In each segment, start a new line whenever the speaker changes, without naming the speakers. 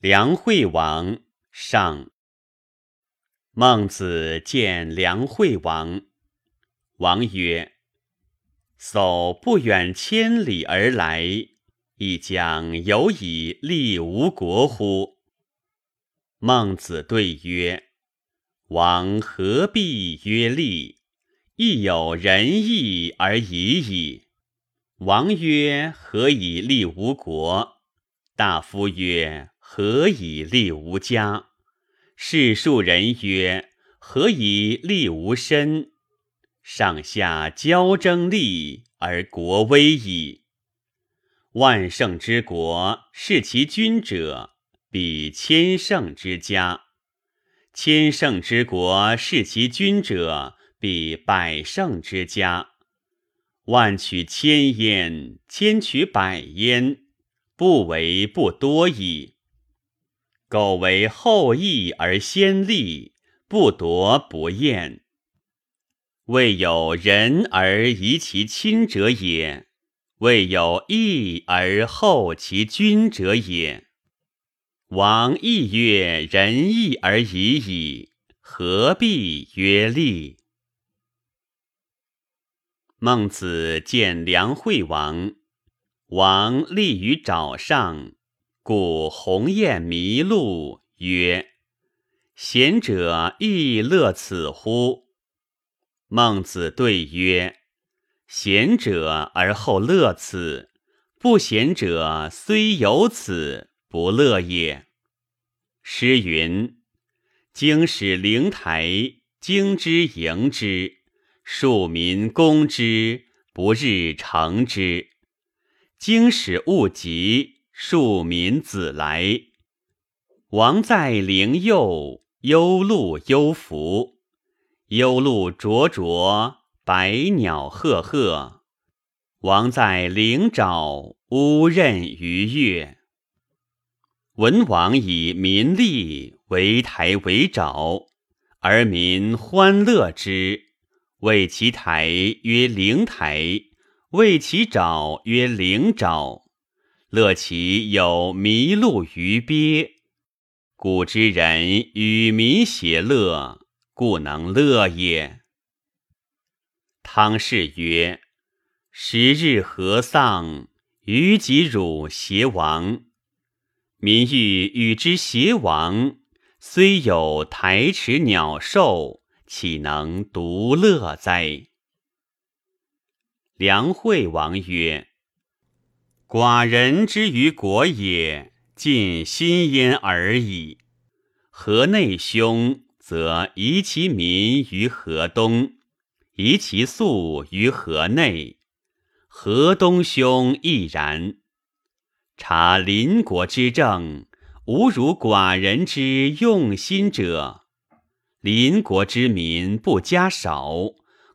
梁惠王上。孟子见梁惠王，王曰：“叟不远千里而来，亦将有以利吴国乎？”孟子对曰：“王何必曰利？亦有仁义而已矣。”王曰：“何以利吴国？”大夫曰：何以立无家？是庶人曰：何以立无身？上下交争利而国危矣。万乘之国，视其君者，比千乘之家；千乘之国，视其君者，比百乘之家。万取千焉，千取百焉，不为不多矣。苟为后义而先立，不夺不厌。未有仁而遗其亲者也，未有义而后其君者也。王亦曰仁义而已矣，何必曰利？孟子见梁惠王，王立于沼上。故鸿雁迷路曰：“贤者亦乐此乎？”孟子对曰：“贤者而后乐此，不贤者虽有此，不乐也。”诗云：“经使灵台，经之迎之，庶民攻之，不日成之。经使勿及。”庶民子来，王在灵佑，幽鹿幽伏。幽鹿灼灼，百鸟赫赫。王在灵沼，乌任鱼跃。文王以民利为台为沼，而民欢乐之，谓其台曰灵台，谓其沼曰灵沼。乐其有麋鹿于鳖，古之人与民偕乐，故能乐也。汤氏曰：“十日合丧，于己汝偕亡。民欲与之偕亡，虽有台池鸟兽，岂能独乐哉？”梁惠王曰。寡人之于国也，尽心焉而已。河内兄，则移其民于河东，移其粟于河内；河东兄亦然。察邻国之政，无如寡人之用心者。邻国之民不加少，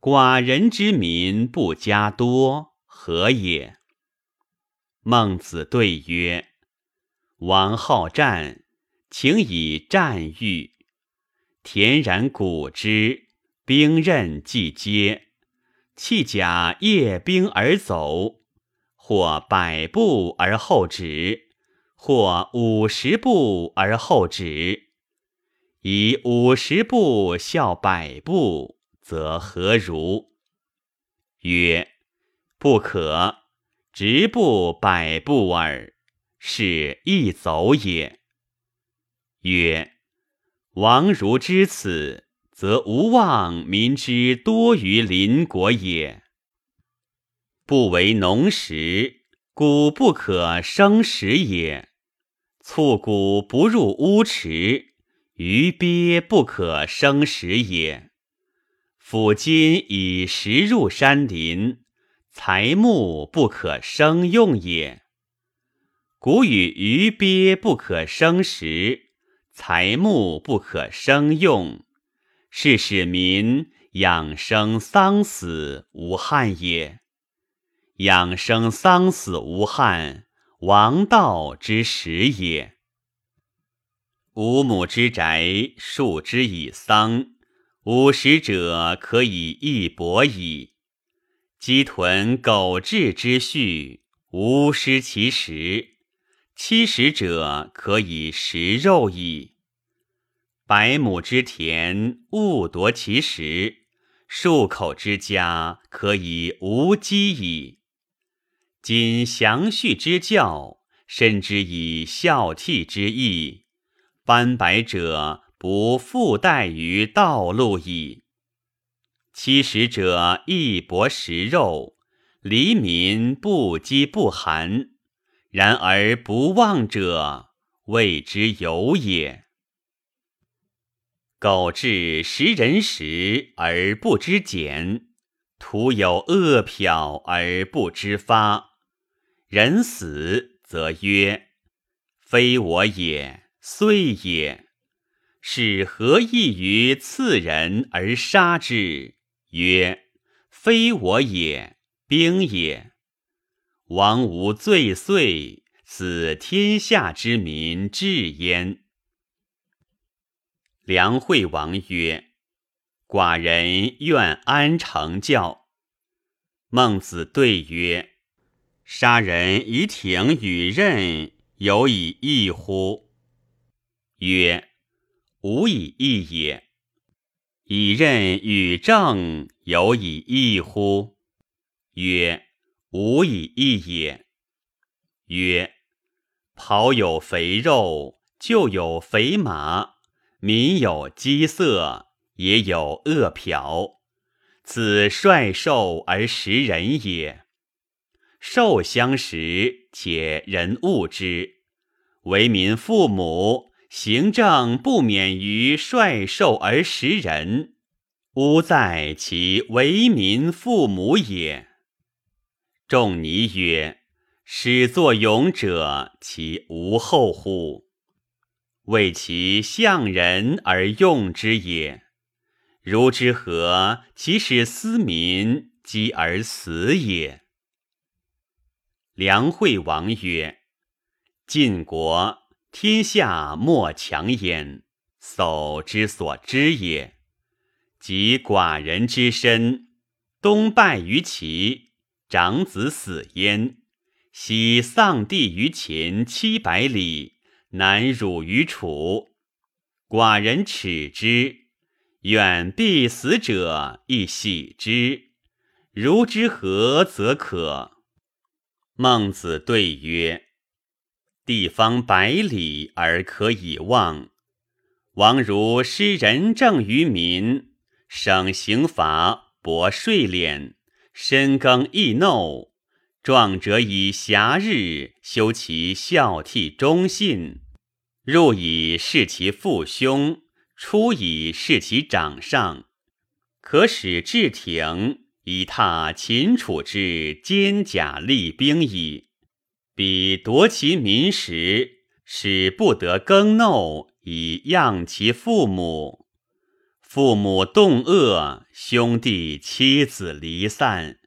寡人之民不加多，何也？孟子对曰：“王好战，请以战喻。田然古之，兵刃既接，弃甲夜兵而走，或百步而后止，或五十步而后止。以五十步笑百步，则何如？”曰：“不可。”直步百步耳，是亦走也。曰：王如知此，则无忘民之多于邻国也。不为农时，谷不可生食也；促谷不入乌池，鱼鳖不可生食也。夫今以食入山林。财木不可生用也。古语鱼鳖不可生食，财木不可生用，是使民养生丧死无憾也。养生丧死无憾，王道之始也。五亩之宅，数之以桑，五十者可以一帛矣。鸡豚狗彘之畜，无失其食；七十者可以食肉矣。百亩之田，勿夺其食；数口之家，可以无饥矣。今详叙之教，甚之以孝悌之意，斑白者不复待于道路矣。七十者亦薄食肉，黎民不饥不寒。然而不忘者，谓之有也。苟至食人食而不知俭，徒有恶殍而不知发。人死则曰：“非我也，遂也。”是何异于刺人而杀之？曰：“非我也，兵也。”王无罪岁，此天下之民至焉。梁惠王曰：“寡人愿安成教。”孟子对曰：“杀人以挺与刃，有以义乎？”曰：“无以义也。”以任与政，有以义乎？曰。无以易也。曰：庖有肥肉，就有肥马；民有饥色，也有饿殍。此率兽而食人也。兽相食，且人恶之。为民父母，行政不免于率兽而食人，吾在其为民父母也。仲尼曰：“始作俑者，其无后乎？为其象人而用之也。如之何？其使斯民饥而死也。”梁惠王曰：“晋国天下莫强焉，叟之所知也。及寡人之身，东败于齐。”长子死焉，西丧地于秦七百里，南辱于楚。寡人耻之，远必死者亦喜之。如之何则可？孟子对曰：“地方百里而可以望，王如施仁政于民，省刑罚，薄税敛。”深耕易耨，壮者以暇日修其孝悌忠信；入以事其父兄，出以事其长上。可使至庭，以踏秦楚之坚甲利兵矣。彼夺其民食，使不得耕耨，以养其父母。父母动恶，兄弟妻子离散，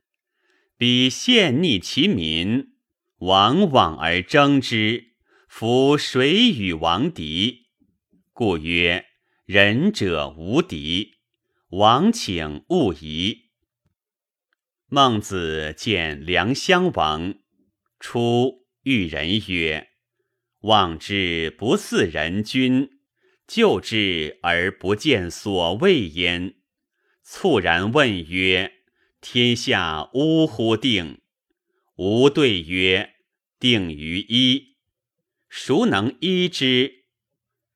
彼陷逆其民，往往而争之。夫谁与王敌？故曰：仁者无敌。王请勿疑。孟子见梁襄王，出遇人曰：“望之不似人君。”救之而不见所谓焉，猝然问曰：“天下呜呼定？”吾对曰：“定于一。”孰能依之？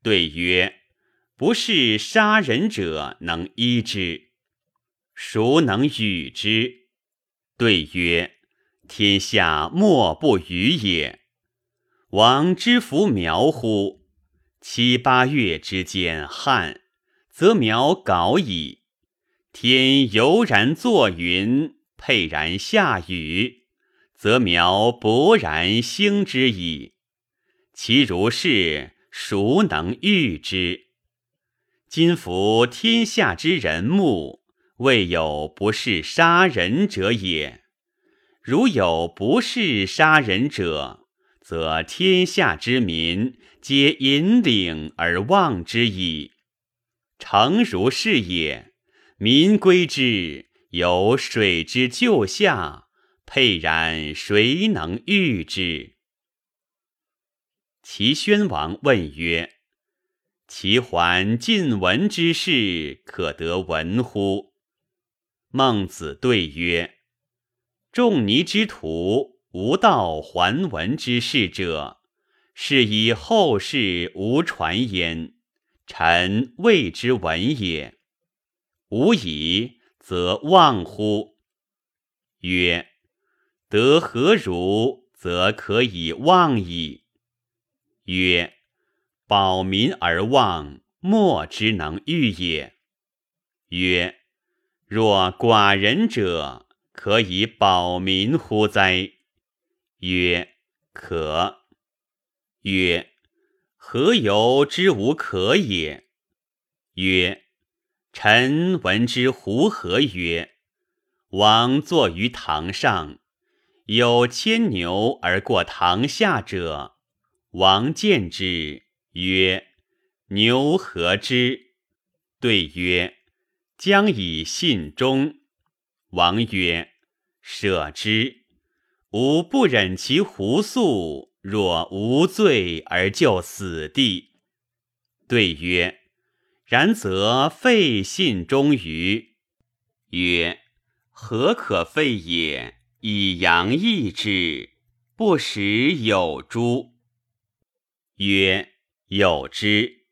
对曰：“不是杀人者能依之。”孰能与之？对曰：“天下莫不与也。”王之弗苗乎？七八月之间旱，则苗槁矣；天犹然作云，沛然下雨，则苗勃然兴之矣。其如是，孰能御之？今夫天下之人目，未有不是杀人者也。如有不是杀人者，则天下之民皆引领而望之矣。诚如是也，民归之，有水之就下，沛然谁能御之？齐宣王问曰：“齐桓晋文之事，可得闻乎？”孟子对曰：“仲尼之徒，无道还文之事者，是以后世无传焉。臣谓之闻也。吾以则忘乎？”曰：“得何如，则可以忘矣。”曰：“保民而忘，莫之能御也。”曰：“若寡人者，可以保民乎哉？”曰：“可。”曰：“何由之无可也？”曰：“臣闻之胡何曰：‘王坐于堂上，有牵牛而过堂下者。’”王见之曰：“牛何之？”对曰：“将以信中。”王曰：“舍之。吾不忍其胡诉，若无罪而就死地。”对曰：“然则废信忠于？”曰：“何可废也？以阳易之，不使有诸？”曰：有之。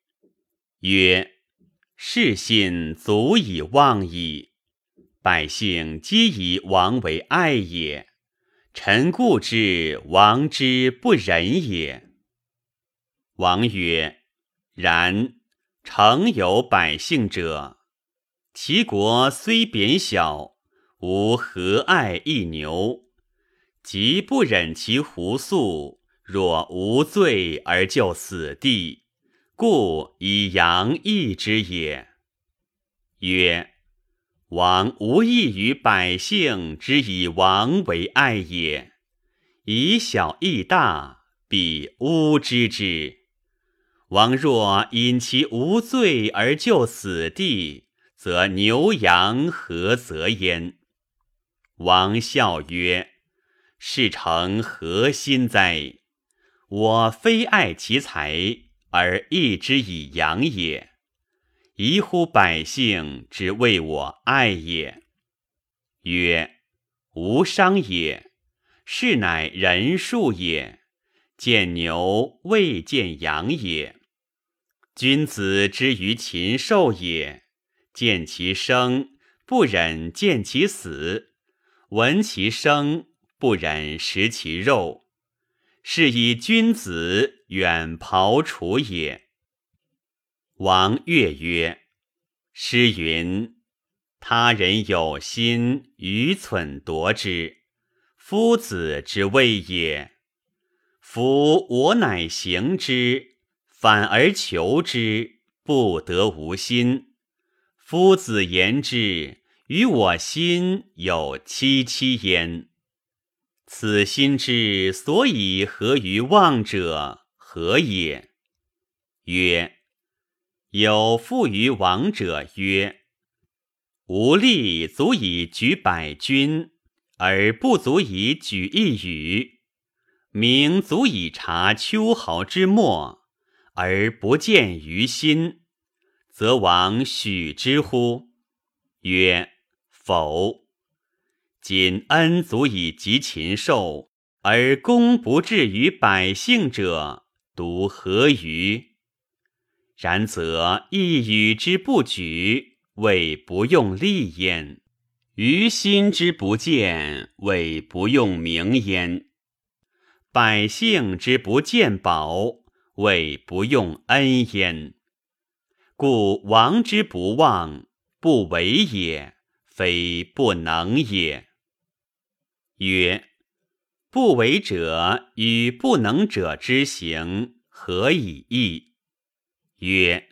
曰：是信足以忘矣。百姓皆以王为爱也，臣故之王之不仁也。王曰：然。诚有百姓者，其国虽贬小，吾何爱一牛？即不忍其胡诉。若无罪而就死地，故以羊易之也。曰：王无益于百姓之以王为爱也。以小易大，必诬之之。王若因其无罪而就死地，则牛羊何则焉？王笑曰：事成何心哉？我非爱其财而义之以羊也，宜乎百姓之为我爱也。曰：无伤也，是乃人数也。见牛未见羊也。君子之于禽兽也，见其生不忍见其死，闻其声不忍食其肉。是以君子远庖厨也。王悦曰：“诗云：‘他人有心，愚蠢夺之，夫子之谓也。夫我乃行之，反而求之，不得无心。夫子言之，与我心有戚戚焉。’”此心之所以合于望者何也？曰：有负于王者曰：无力足以举百军，而不足以举一羽；明足以察秋毫之末，而不见于心，则王许之乎？曰：否。今恩足以及禽兽，而功不至于百姓者，独何于？然则一语之不举，谓不用力焉；于心之不见，谓不用名焉；百姓之不见宝，谓不用恩焉。故王之不忘，不为也，非不能也。曰：不为者与不能者之行，何以异？曰：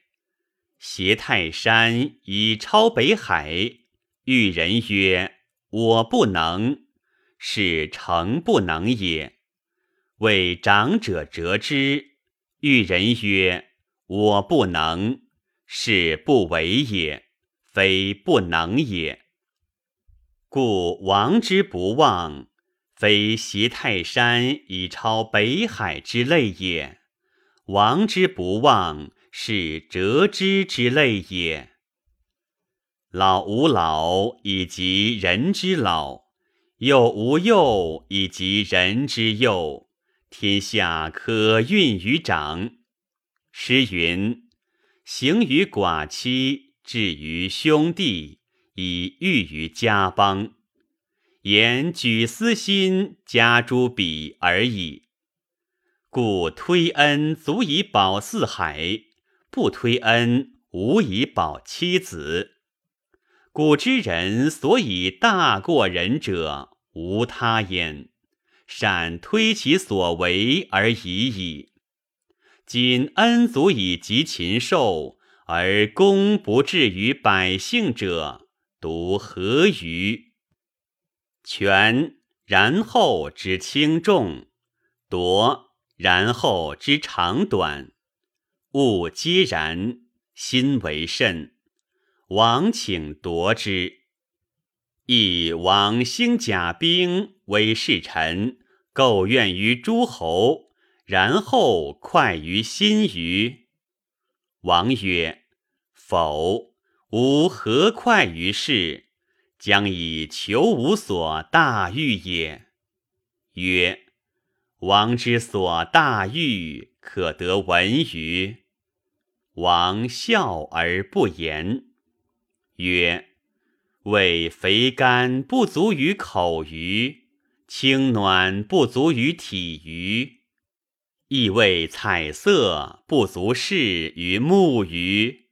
挟泰山以超北海，遇人曰：“我不能。”是诚不能也。为长者折之，遇人曰：“我不能。”是不为也，非不能也。故王之不忘，非挟泰山以超北海之类也，王之不忘，是折枝之类也。老吾老以及人之老，幼吾幼以及人之幼，天下可运于长。诗云：“行于寡妻，至于兄弟，以喻于家邦。”言举私心，加诸彼而已。故推恩足以保四海，不推恩无以保妻子。古之人所以大过人者，无他焉，善推其所为而已矣。今恩足以及禽兽，而功不至于百姓者，独何于？权然后之轻重，夺然后之长短，物皆然，心为甚。王请夺之，亦王兴甲兵，为侍臣，构怨于诸侯，然后快于心于。王曰：“否，吾何快于事？将以求无所大欲也。”曰：“王之所大欲，可得闻于？”王笑而不言。曰：为肥甘不足于口鱼，清暖不足于体鱼，亦为彩色不足视于目鱼，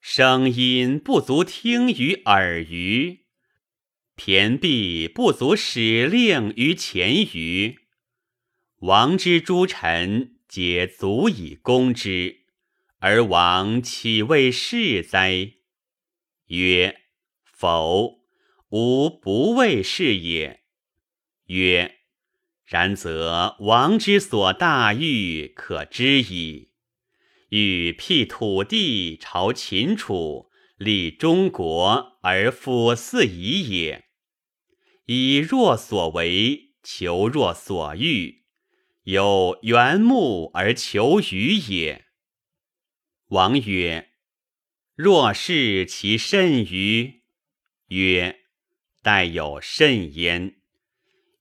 声音不足听于耳鱼，骈璧不足使令于前鱼。王之诸臣皆足以攻之，而王岂为是哉？曰：否，吾不为是也。曰：然则王之所大欲，可知矣。欲辟土地，朝秦楚，立中国，而复四夷也。以若所为，求若所欲，有缘木而求鱼也。王曰。若是其甚于？曰：待有甚焉。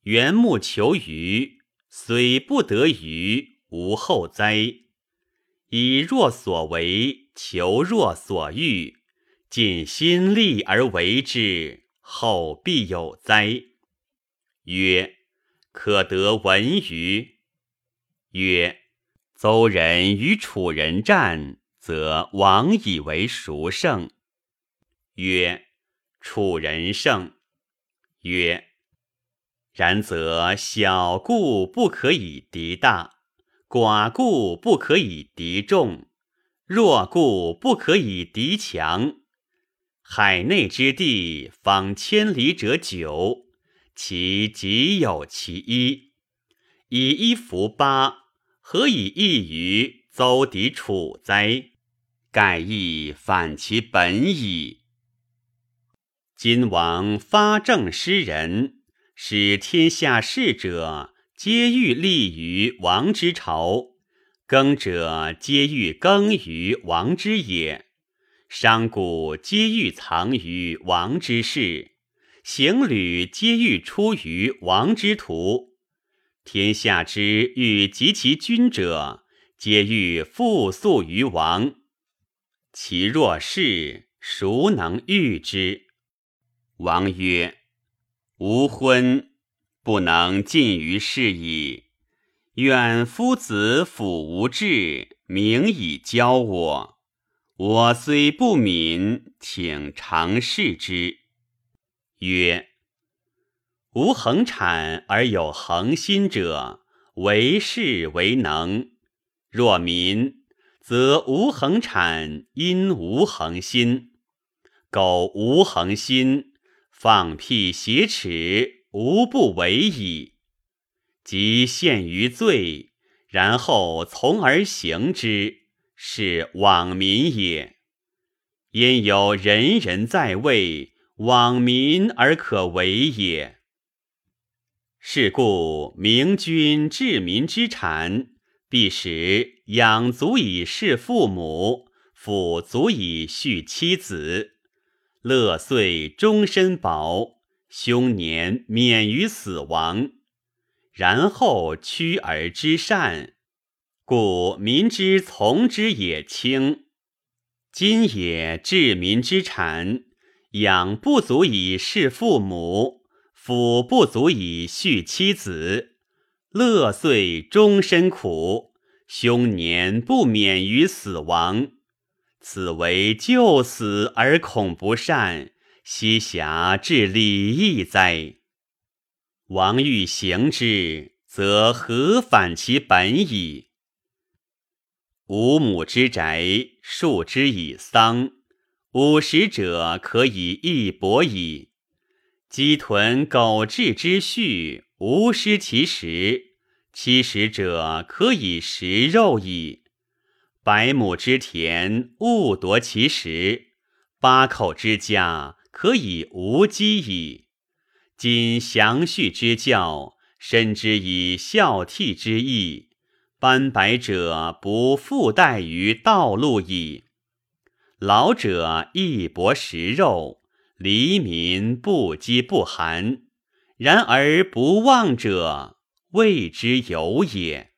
缘木求鱼，虽不得鱼，无后哉？以若所为，求若所欲，尽心力而为之，后必有哉？曰：可得闻于？曰：邹人与楚人战。则王以为孰胜？曰：楚人胜。曰：然则小故不可以敌大，寡故不可以敌众，弱故不可以敌强。海内之地，方千里者九，其极有其一。以一服八，何以异于邹敌楚哉？盖亦反其本矣。今王发政施人，使天下士者皆欲立于王之朝，耕者皆欲耕于王之野，商贾皆欲藏于王之室，行旅皆欲出于王之途。天下之欲及其君者，皆欲复宿于王。其若是，孰能御之？王曰：“吾婚不能尽于事矣。愿夫子辅无志，明以教我。我虽不敏，请尝试之。”曰：“无恒产而有恒心者，为士为能。若民。”则无恒产，因无恒心；苟无恒心，放屁挟耻，无不为矣。即陷于罪，然后从而行之，是罔民也。因有人人在位，罔民而可为也。是故明君治民之产。必使养足以侍父母，抚足以恤妻子，乐岁终身保，凶年免于死亡。然后屈而知善，故民之从之也轻。今也治民之产，养不足以侍父母，辅不足以恤妻子，乐岁终身苦，凶年不免于死亡。此为救死而恐不善，奚暇治礼义哉？王欲行之，则何反其本矣？五亩之宅，数之以桑；五十者，可以一帛矣。鸡豚狗彘之畜，无失其食；七十者，可以食肉矣。百亩之田，勿夺其食；八口之家，可以无饥矣。今详叙之教，深知以孝悌之义。斑白者不复待于道路矣。老者亦薄食肉，黎民不饥不寒。然而不忘者，谓之有也。